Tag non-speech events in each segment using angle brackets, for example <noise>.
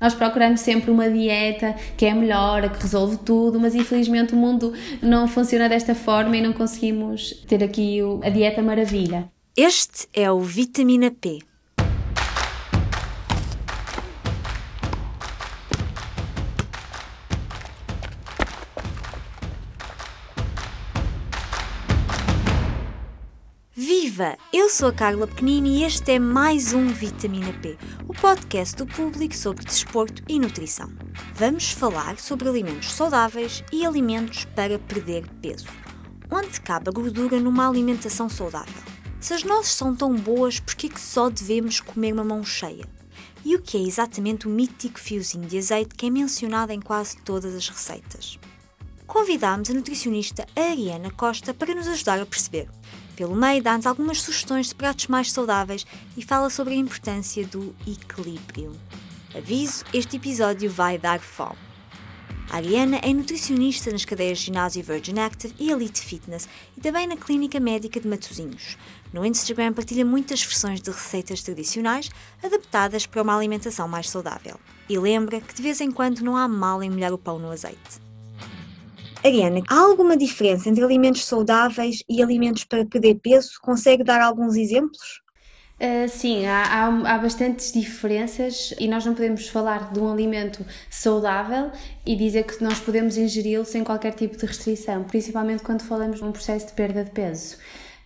Nós procuramos sempre uma dieta que é melhor, que resolve tudo, mas infelizmente o mundo não funciona desta forma e não conseguimos ter aqui a dieta maravilha. Este é o Vitamina P Viva! Eu sou a Carla Pequenini e este é mais um Vitamina P, o podcast do público sobre desporto e nutrição. Vamos falar sobre alimentos saudáveis e alimentos para perder peso. Onde cabe a gordura numa alimentação saudável? Se as nozes são tão boas, por que só devemos comer uma mão cheia? E o que é exatamente o mítico fiozinho de azeite que é mencionado em quase todas as receitas? Convidámos a nutricionista Ariana Costa para nos ajudar a perceber pelo meio, dá-nos algumas sugestões de pratos mais saudáveis e fala sobre a importância do equilíbrio. Aviso: este episódio vai dar fome. A Ariana é nutricionista nas cadeias Ginásio Virgin Active e Elite Fitness e também na Clínica Médica de Matosinhos. No Instagram partilha muitas versões de receitas tradicionais adaptadas para uma alimentação mais saudável. E lembra que de vez em quando não há mal em molhar o pão no azeite. Ariana, há alguma diferença entre alimentos saudáveis e alimentos para perder peso? Consegue dar alguns exemplos? Uh, sim, há, há, há, bastantes diferenças e nós não podemos falar de um alimento saudável e dizer que nós podemos ingeri-lo sem qualquer tipo de restrição, principalmente quando falamos de um processo de perda de peso.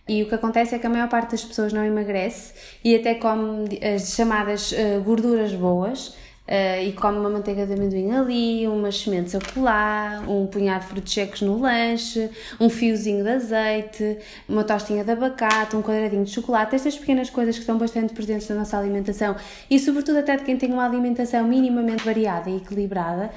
E o que acontece é que a maior parte das pessoas não emagrece e até come as chamadas uh, gorduras boas, Uh, e come uma manteiga de amendoim ali, umas sementes a colar, um punhado de frutos secos no lanche, um fiozinho de azeite, uma tostinha de abacate, um quadradinho de chocolate, estas pequenas coisas que estão bastante presentes na nossa alimentação e, sobretudo, até de quem tem uma alimentação minimamente variada e equilibrada.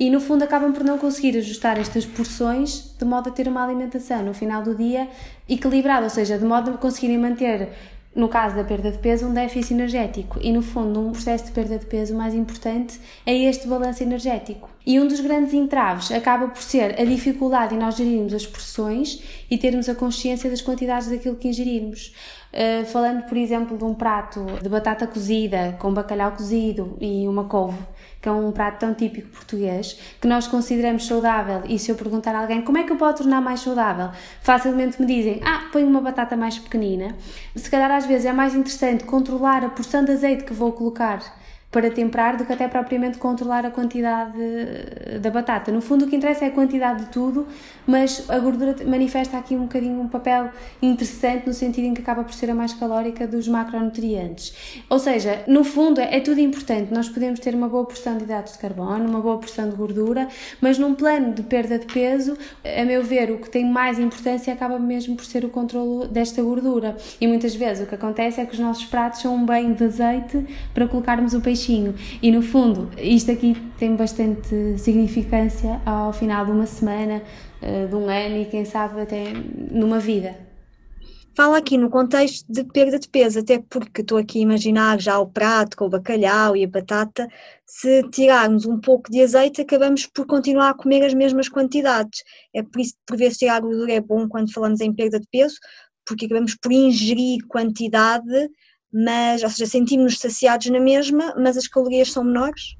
E no fundo acabam por não conseguir ajustar estas porções de modo a ter uma alimentação no final do dia equilibrada, ou seja, de modo a conseguirem manter no caso da perda de peso, um déficit energético. E no fundo, um processo de perda de peso mais importante é este balanço energético. E um dos grandes entraves acaba por ser a dificuldade em nós gerirmos as porções e termos a consciência das quantidades daquilo que ingerirmos. Uh, falando, por exemplo, de um prato de batata cozida com bacalhau cozido e uma couve que é um prato tão típico português, que nós consideramos saudável, e se eu perguntar a alguém como é que eu posso tornar mais saudável, facilmente me dizem, ah, põe uma batata mais pequenina. Se calhar às vezes é mais interessante controlar a porção de azeite que vou colocar para temperar do que até propriamente controlar a quantidade da batata. No fundo, o que interessa é a quantidade de tudo, mas a gordura manifesta aqui um bocadinho um papel interessante no sentido em que acaba por ser a mais calórica dos macronutrientes. Ou seja, no fundo, é tudo importante. Nós podemos ter uma boa porção de hidratos de carbono, uma boa porção de gordura, mas num plano de perda de peso, a meu ver, o que tem mais importância acaba mesmo por ser o controle desta gordura. E muitas vezes o que acontece é que os nossos pratos são um banho de azeite para colocarmos o peixe peixinho. E no fundo, isto aqui tem bastante significância ao final de uma semana, eh, de um ano e quem sabe até numa vida. Fala aqui no contexto de perda de peso, até porque estou aqui a imaginar já o prato com o bacalhau e a batata, se tirarmos um pouco de azeite, acabamos por continuar a comer as mesmas quantidades. É por isso que, por vezes, tirar gordura é bom quando falamos em perda de peso, porque acabamos por ingerir quantidade mas, ou seja, sentimos-nos saciados na mesma, mas as calorias são menores?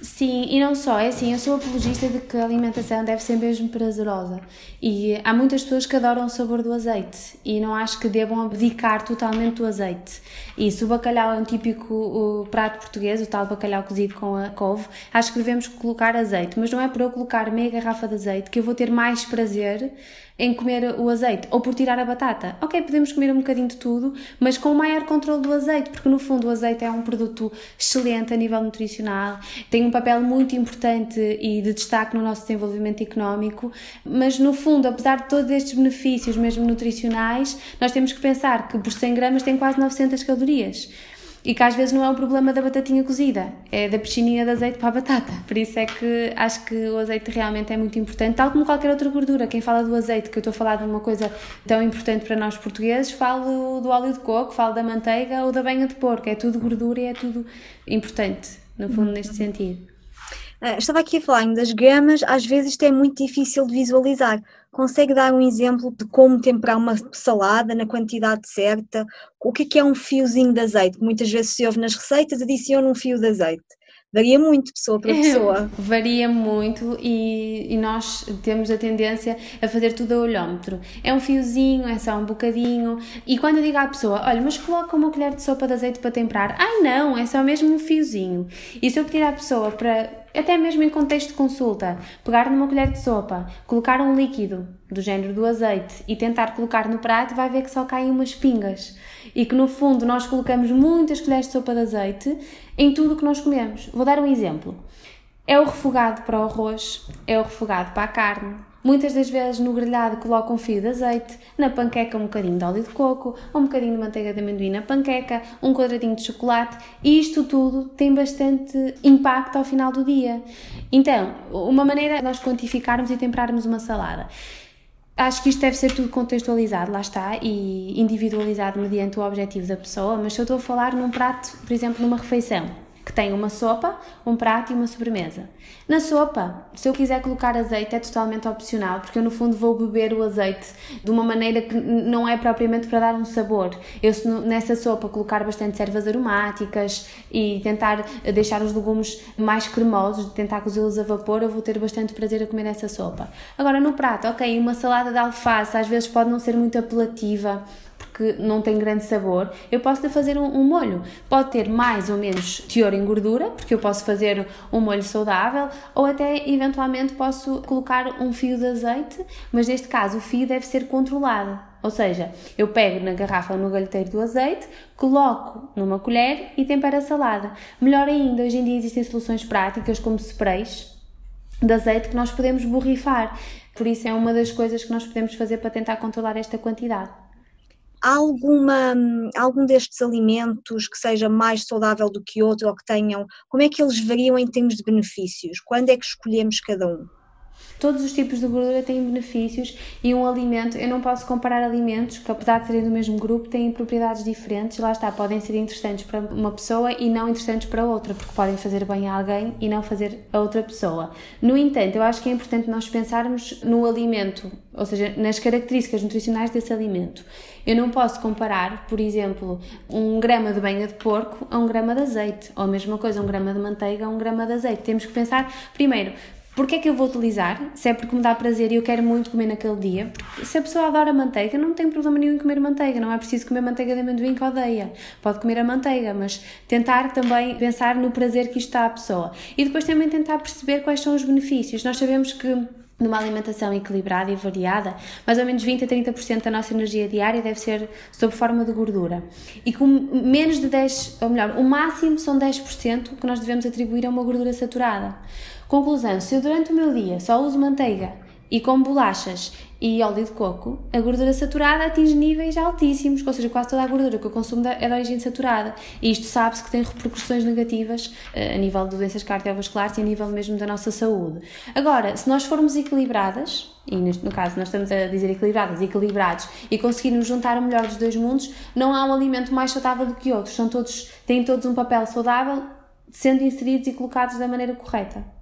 Sim, e não só, é assim, eu sou apologista de que a alimentação deve ser mesmo prazerosa e há muitas pessoas que adoram o sabor do azeite e não acho que devam abdicar totalmente do azeite. E se o bacalhau é um típico prato português, o tal bacalhau cozido com a couve, acho que devemos colocar azeite, mas não é por eu colocar meia garrafa de azeite que eu vou ter mais prazer em comer o azeite ou por tirar a batata. Ok, podemos comer um bocadinho de tudo, mas com o maior controle do azeite, porque no fundo o azeite é um produto excelente a nível nutricional, tem um papel muito importante e de destaque no nosso desenvolvimento económico, mas no fundo, apesar de todos estes benefícios, mesmo nutricionais, nós temos que pensar que por 100 gramas tem quase 900 calorias e que às vezes não é o problema da batatinha cozida, é da piscininha de azeite para a batata. Por isso é que acho que o azeite realmente é muito importante, tal como qualquer outra gordura. Quem fala do azeite, que eu estou a falar de uma coisa tão importante para nós portugueses, falo do óleo de coco, falo da manteiga ou da banha de porco. É tudo gordura e é tudo importante, no fundo, neste sentido. Uh, estava aqui a falar das gramas, às vezes isto é muito difícil de visualizar. Consegue dar um exemplo de como temperar uma salada na quantidade certa? O que é, que é um fiozinho de azeite? Muitas vezes se ouve nas receitas, adiciona um fio de azeite. Varia muito pessoa para <laughs> pessoa. varia muito e, e, nós temos a tendência a fazer tudo a olhómetro. É um fiozinho, é só um bocadinho. E quando eu digo à pessoa, olha, mas coloca uma colher de sopa de azeite para temperar. Ai não, é só mesmo um fiozinho. E se eu pedir à pessoa para até mesmo em contexto de consulta, pegar numa colher de sopa, colocar um líquido do género do azeite e tentar colocar no prato, vai ver que só caem umas pingas. E que no fundo nós colocamos muitas colheres de sopa de azeite em tudo o que nós comemos. Vou dar um exemplo. É o refogado para o arroz, é o refogado para a carne, Muitas das vezes no grelhado coloco um fio de azeite, na panqueca um bocadinho de óleo de coco, um bocadinho de manteiga de amendoim na panqueca, um quadradinho de chocolate e isto tudo tem bastante impacto ao final do dia. Então, uma maneira de nós quantificarmos e temperarmos uma salada. Acho que isto deve ser tudo contextualizado, lá está, e individualizado mediante o objetivo da pessoa, mas se eu estou a falar num prato, por exemplo, numa refeição, tem uma sopa, um prato e uma sobremesa. Na sopa, se eu quiser colocar azeite, é totalmente opcional, porque eu no fundo vou beber o azeite de uma maneira que não é propriamente para dar um sabor. Eu, se nessa sopa colocar bastante ervas aromáticas e tentar deixar os legumes mais cremosos, tentar cozê-los a vapor, eu vou ter bastante prazer a comer essa sopa. Agora, no prato, ok, uma salada de alface às vezes pode não ser muito apelativa que não tem grande sabor, eu posso fazer um, um, molho. Pode ter mais ou menos teor em gordura, porque eu posso fazer um molho saudável, ou até eventualmente posso colocar um fio de azeite, mas neste caso o fio deve ser controlado. Ou seja, eu pego na garrafa ou no galheteiro do azeite, coloco numa colher e tempero a salada. Melhor ainda, hoje em dia existem soluções práticas como sprays de azeite que nós podemos borrifar. Por isso é uma das coisas que nós podemos fazer para tentar controlar esta quantidade alguma, algum destes alimentos que seja mais saudável do que outro ou que tenham, como é que eles variam em termos de benefícios? Quando é que escolhemos cada um? Todos os tipos de gordura têm benefícios e um alimento, eu não posso comparar alimentos que, apesar de serem do mesmo grupo, têm propriedades diferentes. Lá está, podem ser interessantes para uma pessoa e não interessantes para outra, porque podem fazer bem a alguém e não fazer a outra pessoa. No entanto, eu acho que é importante nós pensarmos no alimento, ou seja, nas características nutricionais desse alimento. Eu não posso comparar, por exemplo, um grama de banha de porco a um grama de azeite, ou a mesma coisa, um grama de manteiga a um grama de azeite. Temos que pensar, primeiro, Porquê é que eu vou utilizar? Se é porque me dá prazer e eu quero muito comer naquele dia. Porque se a pessoa adora manteiga, não tem problema nenhum em comer manteiga. Não é preciso comer manteiga de amendoim que odeia. Pode comer a manteiga, mas tentar também pensar no prazer que isto dá à pessoa. E depois também tentar perceber quais são os benefícios. Nós sabemos que numa alimentação equilibrada e variada, mais ou menos 20 a 30% da nossa energia diária deve ser sob forma de gordura. E com menos de 10, ou melhor, o máximo são 10% que nós devemos atribuir a uma gordura saturada. Conclusão: se eu durante o meu dia só uso manteiga e como bolachas e óleo de coco, a gordura saturada atinge níveis altíssimos, ou seja, quase toda a gordura que eu consumo é de origem saturada. E isto sabe-se que tem repercussões negativas uh, a nível de doenças cardiovasculares e a nível mesmo da nossa saúde. Agora, se nós formos equilibradas, e neste, no caso nós estamos a dizer equilibradas, equilibrados, e conseguirmos juntar o melhor dos dois mundos, não há um alimento mais saudável do que outros. São todos, têm todos um papel saudável, sendo inseridos e colocados da maneira correta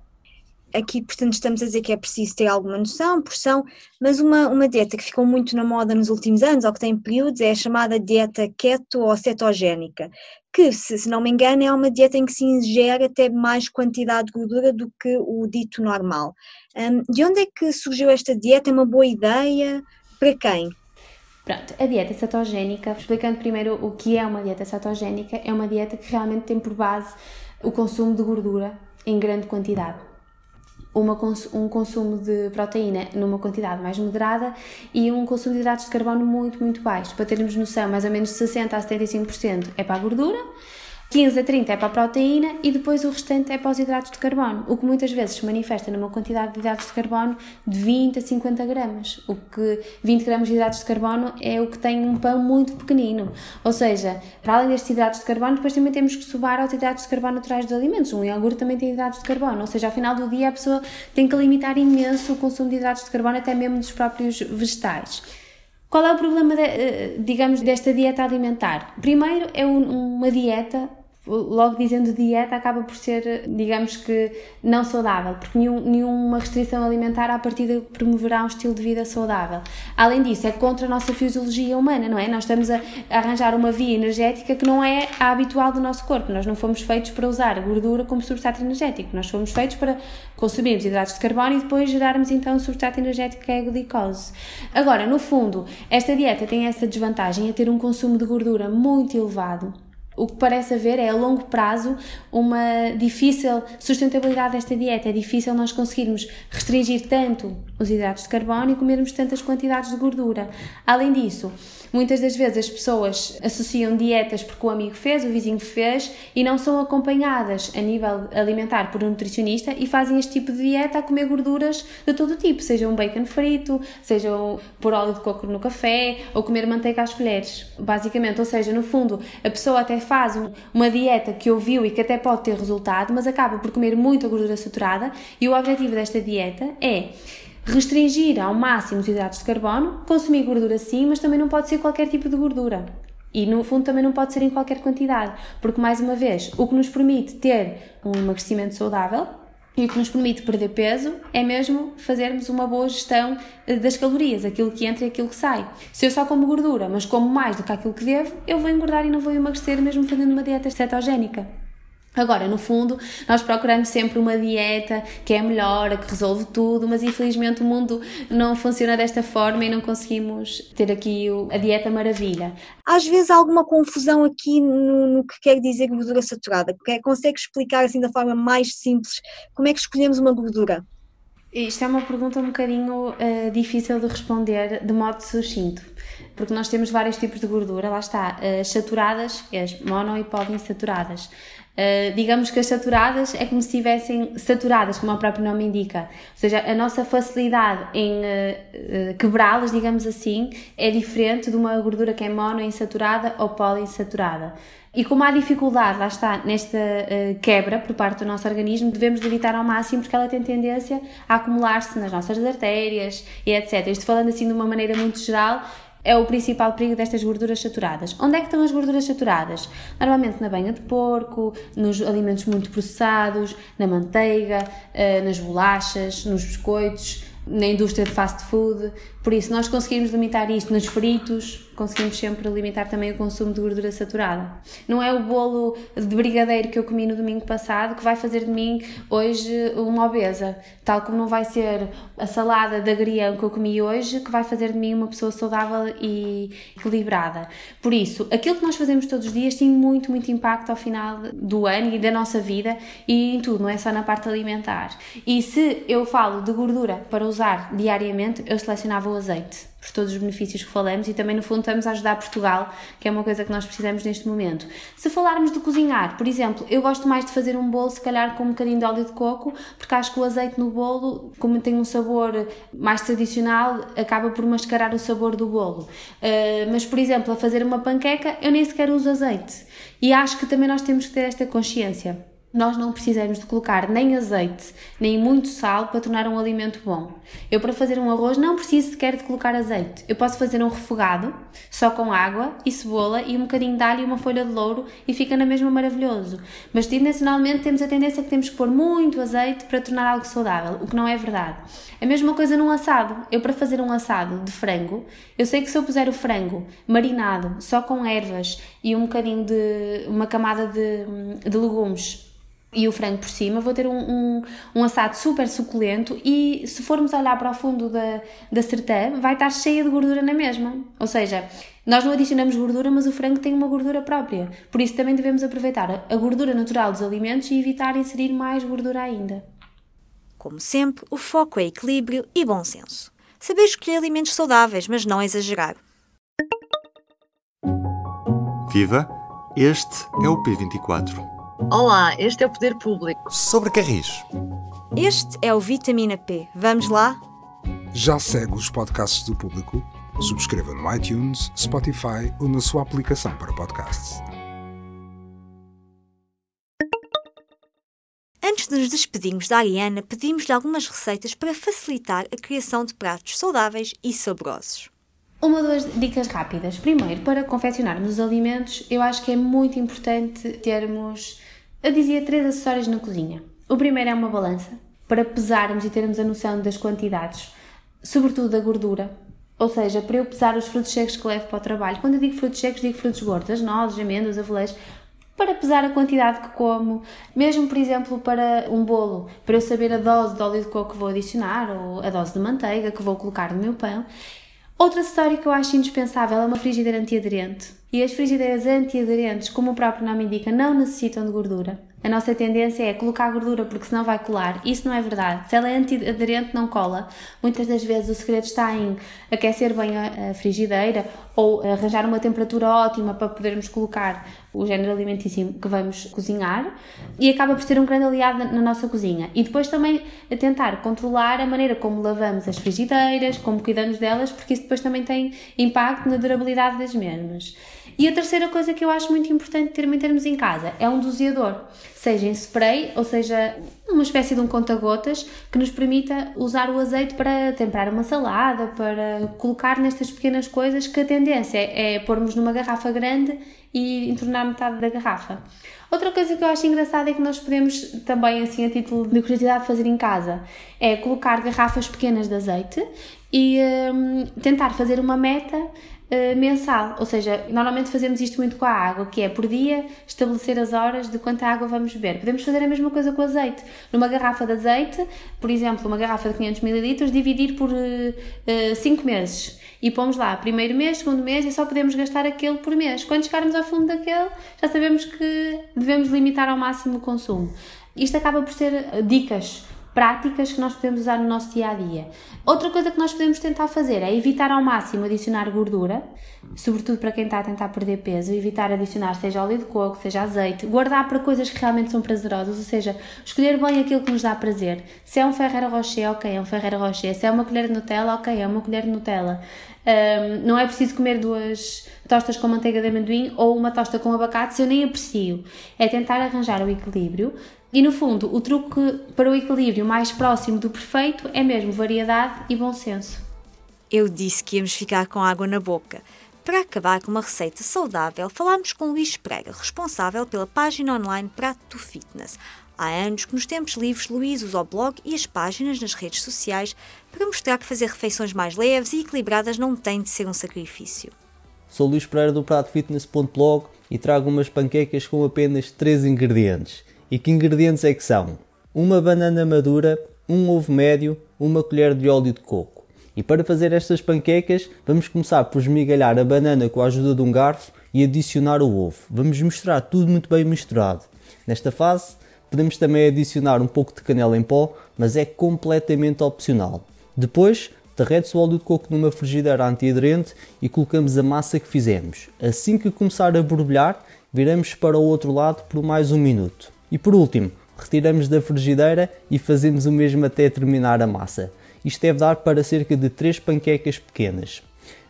aqui, portanto, estamos a dizer que é preciso ter alguma noção, porção, mas uma, uma dieta que ficou muito na moda nos últimos anos, ou que tem períodos, é a chamada dieta keto ou cetogénica, que, se, se não me engano, é uma dieta em que se ingere até mais quantidade de gordura do que o dito normal. Um, de onde é que surgiu esta dieta? É uma boa ideia? Para quem? Pronto, a dieta cetogénica, explicando primeiro o que é uma dieta cetogénica, é uma dieta que realmente tem por base o consumo de gordura em grande quantidade uma, um consumo de proteína numa quantidade mais moderada e um consumo de hidratos de carbono muito, muito baixo. Para termos noção, mais ou menos 60% a 75% é para a gordura 15 a 30 é para a proteína e depois o restante é para os hidratos de carbono, o que muitas vezes se manifesta numa quantidade de hidratos de carbono de 20 a 50 gramas. O que 20 gramas de hidratos de carbono é o que tem um pão muito pequenino. Ou seja, para além destes hidratos de carbono, depois também temos que somar aos hidratos de carbono naturais dos alimentos. Um iogurte também tem hidratos de carbono, ou seja, ao final do dia a pessoa tem que limitar imenso o consumo de hidratos de carbono, até mesmo dos próprios vegetais. Qual é o problema, de, eh, digamos, desta dieta alimentar? Primeiro, é uma dieta logo dizendo dieta acaba por ser, digamos que, não saudável, porque nenhum, nenhuma restrição alimentar à partida promoverá um estilo de vida saudável. Além disso, é contra a nossa fisiologia humana, não é? Nós estamos a, arranjar uma via energética que não é a habitual do nosso corpo. Nós não fomos feitos para usar gordura como substrato energético, nós fomos feitos para consumirmos hidratos de carbono e depois gerarmos então um substrato energético que é a glicose. Agora, no fundo, esta dieta tem essa desvantagem a ter um consumo de gordura muito elevado o que parece haver é a longo prazo uma difícil sustentabilidade desta dieta. É difícil nós conseguirmos restringir tanto os hidratos de carbono e comermos tantas quantidades de gordura. Além disso, Muitas das vezes as pessoas associam dietas porque o amigo fez, o vizinho fez e não são acompanhadas a nível alimentar por um nutricionista e fazem este tipo de dieta a comer gorduras de todo tipo, seja um bacon frito, seja por óleo de coco no café ou comer manteiga às colheres, basicamente. Ou seja, no fundo, a pessoa até faz uma dieta que ouviu e que até pode ter resultado, mas acaba por comer muita gordura saturada e o objetivo desta dieta é Restringir ao máximo os hidratos de carbono, consumir gordura sim, mas também não pode ser qualquer tipo de gordura. E no fundo também não pode ser em qualquer quantidade, porque mais uma vez, o que nos permite ter um emagrecimento saudável e o que nos permite perder peso é mesmo fazermos uma boa gestão eh, das calorias, aquilo que entra e aquilo que sai. Se eu só como gordura, mas como mais do que aquilo que devo, eu vou engordar e não vou emagrecer mesmo fazendo uma dieta cetogénica. Agora, no fundo, nós procuramos sempre uma dieta que é melhor, a que resolve tudo, mas infelizmente o mundo não funciona desta forma e não conseguimos ter aqui a dieta maravilha. Às vezes há alguma confusão aqui no, no que quer dizer gordura saturada. Consegue explicar assim da forma mais simples como é que escolhemos uma gordura? Isto é uma pergunta um bocadinho uh, difícil de responder de modo sucinto, porque nós temos vários tipos de gordura, lá está, as saturadas, as mono e poliinsaturadas. Uh, digamos que as saturadas é como se estivessem saturadas, como o próprio nome indica. Ou seja, a nossa facilidade em uh, quebrá-las, digamos assim, é diferente de uma gordura que é monoinsaturada ou poliinsaturada. E como há dificuldade, lá está, nesta quebra por parte do nosso organismo, devemos evitar ao máximo porque ela tem tendência a acumular-se nas nossas artérias e etc. Isto falando assim de uma maneira muito geral, é o principal perigo destas gorduras saturadas. Onde é que estão as gorduras saturadas? Normalmente na banha de porco, nos alimentos muito processados, na manteiga, eh, nas bolachas, nos biscoitos, na indústria de fast food. Por isso, nós conseguimos limitar isto nos fritos, conseguimos sempre limitar também o consumo de gordura saturada. Não é o bolo de brigadeiro que eu comi no domingo passado que vai fazer de mim hoje uma obesa, tal como não vai ser a salada de agrião que eu comi hoje que vai fazer de mim uma pessoa saudável e equilibrada. Por isso, aquilo que nós fazemos todos os dias tem muito, muito impacto ao final do ano e da nossa vida e em tudo, não é só na parte alimentar. E se eu falo de gordura para usar diariamente, eu selecionava o azeite por todos os benefícios que falamos e também, no fundo, estamos a ajudar Portugal, que é uma coisa que nós precisamos neste momento. Se falarmos de cozinhar, por exemplo, eu gosto mais de fazer um bolo, se calhar, com um bocadinho de óleo de coco, porque acho que o azeite no bolo, como tem um sabor mais tradicional, acaba por mascarar o sabor do bolo. Uh, mas, por exemplo, a fazer uma panqueca, eu nem sequer uso azeite. E acho que também nós temos que ter esta consciência nós não precisamos de colocar nem azeite, nem muito sal para tornar um alimento bom. Eu, para fazer um arroz, não preciso sequer de colocar azeite. Eu posso fazer um refogado, só com água e cebola e um bocadinho de alho e uma folha de louro e fica na mesma maravilhoso. Mas, tendencionalmente, temos a tendência que temos que pôr muito azeite para tornar algo saudável, o que não é verdade. A mesma coisa num assado. Eu, para fazer um assado de frango, eu sei que se eu puser o frango marinado, só com ervas e um bocadinho de uma camada de, de legumes e o frango por cima, vou ter um, um, um, assado super suculento e se formos olhar para o fundo da, da sertã, vai estar cheia de gordura na mesma. Ou seja, nós não adicionamos gordura, mas o frango tem uma gordura própria. Por isso também devemos aproveitar a gordura natural dos alimentos e evitar inserir mais gordura ainda. Como sempre, o foco é equilíbrio e bom senso. Saber escolher alimentos saudáveis, mas não exagerar. Viva! Este é o P24 Olá, este é o Poder Público. Sobre Carris. Este é o Vitamina P. Vamos lá? Já segue os podcasts do Público? Subscreva no iTunes, Spotify ou na sua aplicação para podcasts. Antes de nos despedirmos da Ariana, pedimos-lhe algumas receitas para facilitar a criação de pratos saudáveis e saborosos. Uma ou duas dicas rápidas. Primeiro, para confeccionarmos os alimentos, eu acho que é muito importante termos, eu dizia, três acessórios na cozinha. O primeiro é uma balança, para pesarmos e termos a noção das quantidades, sobretudo da gordura. Ou seja, para eu pesar os frutos secos que levo para o trabalho. Quando eu digo frutos secos, digo frutos gordos, nozes, amêndoas, avelãs, para pesar a quantidade que como, mesmo por exemplo para um bolo, para eu saber a dose de óleo de coco que vou adicionar ou a dose de manteiga que vou colocar no meu pão. Outro acessório que eu acho indispensável é uma frigideira antiaderente. E as frigideiras antiaderentes, como o próprio nome indica, não necessitam de gordura. A nossa tendência é colocar gordura porque senão vai colar. Isso não é verdade. Se ela é antiaderente, não cola. Muitas das vezes o segredo está em aquecer bem a, frigideira ou arranjar uma temperatura ótima para podermos colocar o género alimentício que vamos cozinhar e acaba por ser um grande aliado na, na nossa cozinha. E depois também tentar controlar a maneira como lavamos as frigideiras, como cuidamos delas, porque isso depois também tem impacto na durabilidade das mesmas. E a terceira coisa que eu acho muito importante também termos em casa é um doseador, seja em spray ou seja uma espécie de um conta-gotas que nos permita usar o azeite para temperar uma salada, para colocar nestas pequenas coisas que a tendência é pormos numa garrafa grande e entornar metade da garrafa. Outra coisa que eu acho engraçada é que nós podemos também, assim, a título de curiosidade, fazer em casa é colocar garrafas pequenas de azeite e hum, tentar fazer uma meta Uh, mensal, ou seja, normalmente fazemos isto muito com a água, que é por dia estabelecer as horas de quanta água vamos beber. Podemos fazer a mesma coisa com o azeite. Numa garrafa de azeite, por exemplo, uma garrafa de 500 ml, dividir por 5 uh, uh, meses. E pomos lá, primeiro mês, segundo mês, e só podemos gastar aquele por mês. Quando chegarmos ao fundo daquele, já sabemos que devemos limitar ao máximo o consumo. Isto acaba por ser dicas práticas que nós podemos usar no nosso dia a dia. Outra coisa que nós podemos tentar fazer é evitar ao máximo adicionar gordura, sobretudo para quem está a tentar perder peso, evitar adicionar seja óleo de coco, seja azeite, guardar para coisas que realmente são prazerosas, ou seja, escolher bem aquilo que nos dá prazer. Se é um Ferrero Rocher, ok, é um Ferrero Rocher. Se é uma colher de Nutella, ok, é uma colher de Nutella. Um, não é preciso comer duas tostas com manteiga de amendoim ou uma tosta com abacate se eu nem aprecio. É tentar arranjar o equilíbrio, e no fundo, o truque para o equilíbrio mais próximo do perfeito é mesmo variedade e bom senso. Eu disse que íamos ficar com água na boca. Para acabar com uma receita saudável, falámos com Luís Pereira, responsável pela página online Prato Fitness. Há anos que nos tempos livres Luís usa o blog e as páginas nas redes sociais para mostrar que fazer refeições mais leves e equilibradas não tem de ser um sacrifício. Sou Luís Pereira do pratofitness.blog e trago umas panquecas com apenas 3 ingredientes. E que ingredientes é que são? Uma banana madura, um ovo médio, uma colher de óleo de coco. E para fazer estas panquecas, vamos começar por esmigalhar a banana com a ajuda de um garfo e adicionar o ovo. Vamos misturar tudo muito bem misturado. Nesta fase, podemos também adicionar um pouco de canela em pó, mas é completamente opcional. Depois, derrete-se o óleo de coco numa frigideira antiaderente e colocamos a massa que fizemos. Assim que começar a borbulhar, viramos para o outro lado por mais um minuto. E por último, retiramos da frigideira e fazemos o mesmo até terminar a massa. Isto deve dar para cerca de 3 panquecas pequenas.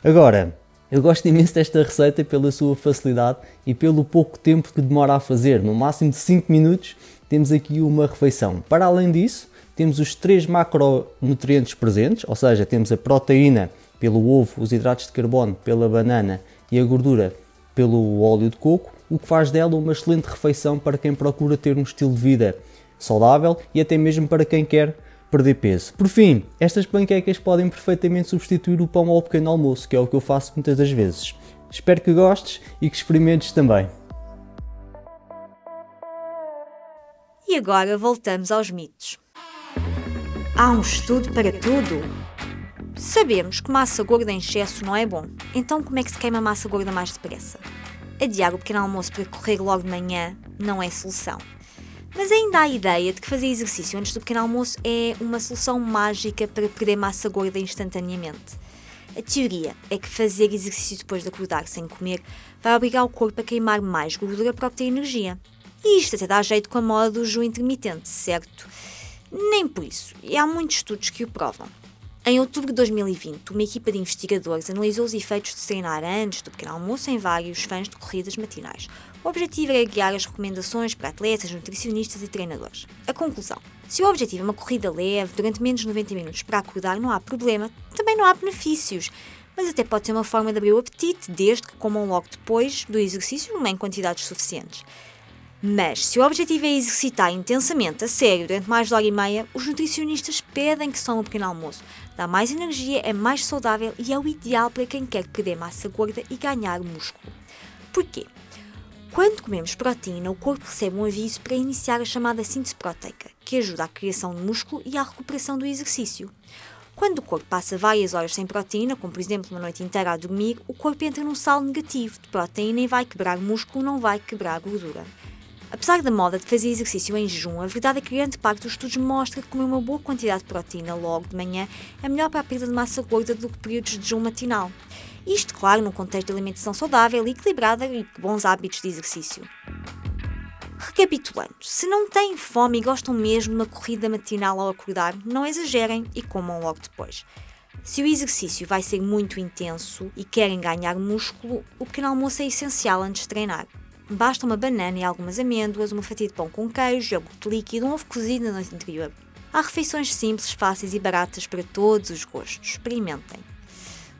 Agora, eu gosto imenso desta receita pela sua facilidade e pelo pouco tempo que demora a fazer. No máximo de 5 minutos temos aqui uma refeição. Para além disso, temos os três macronutrientes presentes, ou seja, temos a proteína pelo ovo, os hidratos de carbono pela banana e a gordura pelo óleo de coco o que faz dela uma excelente refeição para quem procura ter um estilo de vida saudável e até mesmo para quem quer perder peso. Por fim, estas panquecas podem perfeitamente substituir o pão ao pequeno almoço, que é o que eu faço muitas das vezes. Espero que gostes e que experimentes também. E agora voltamos aos mitos. Há um estudo para tudo? Sabemos que massa gorda em excesso não é bom, então como é que se queima massa gorda mais depressa? Adiar o pequeno almoço para correr logo de manhã não é solução. Mas ainda há a ideia de que fazer exercício antes do pequeno almoço é uma solução mágica para perder massa gorda instantaneamente. A teoria é que fazer exercício depois de acordar sem comer vai obrigar o corpo a queimar mais gordura para obter energia. E isto até dá jeito com a moda do jejum intermitente, certo? Nem por isso, e há muitos estudos que o provam. Em outubro de 2020, uma equipa de investigadores analisou os efeitos de treinar antes do pequeno almoço em vários fãs de corridas matinais. O objetivo era guiar as recomendações para atletas, nutricionistas e treinadores. A conclusão: se o objetivo é uma corrida leve durante menos de 90 minutos para acordar, não há problema, também não há benefícios. mas até pode ser uma forma de abrir o apetite, desde que comam logo depois do exercício em quantidades suficientes. Mas, se o objetivo é exercitar intensamente, a sério, durante mais de hora e meia, os nutricionistas pedem que só um pequeno almoço. Dá mais energia, é mais saudável e é o ideal para quem quer perder massa gorda e ganhar músculo. Porquê? Quando comemos proteína, o corpo recebe um aviso para iniciar a chamada síntese proteica, que ajuda à criação de músculo e à recuperação do exercício. Quando o corpo passa várias horas sem proteína, como por exemplo uma noite inteira a dormir, o corpo entra num saldo negativo de proteína e vai quebrar músculo, não vai quebrar gordura. Apesar da moda de fazer exercício em jejum, a verdade é que grande parte dos estudos mostra que comer uma boa quantidade de proteína logo de manhã é melhor para a perda de massa gorda do que períodos de jejum matinal. Isto, claro, num contexto de alimentação saudável equilibrada e bons hábitos de exercício. Recapitulando, se não têm fome e gostam mesmo de uma corrida matinal ao acordar, não exagerem e comam logo depois. Se o exercício vai ser muito intenso e querem ganhar músculo, o pequeno almoço é essencial antes de treinar. Basta uma banana e algumas amêndoas, uma fatia de pão com queijo, iogurte líquido, um ovo cozido na noite anterior. Há refeições simples, fáceis e baratas para todos os gostos. Experimentem.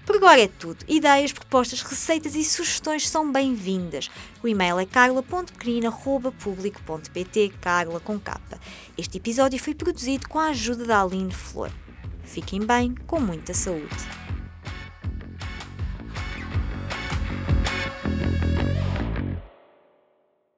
Por agora é tudo. Ideias, propostas, receitas e sugestões são bem-vindas. O e-mail é carla.pequenina.publico.pt, carla com capa. Este episódio foi produzido com a ajuda da Aline Flor. Fiquem bem, com muita saúde.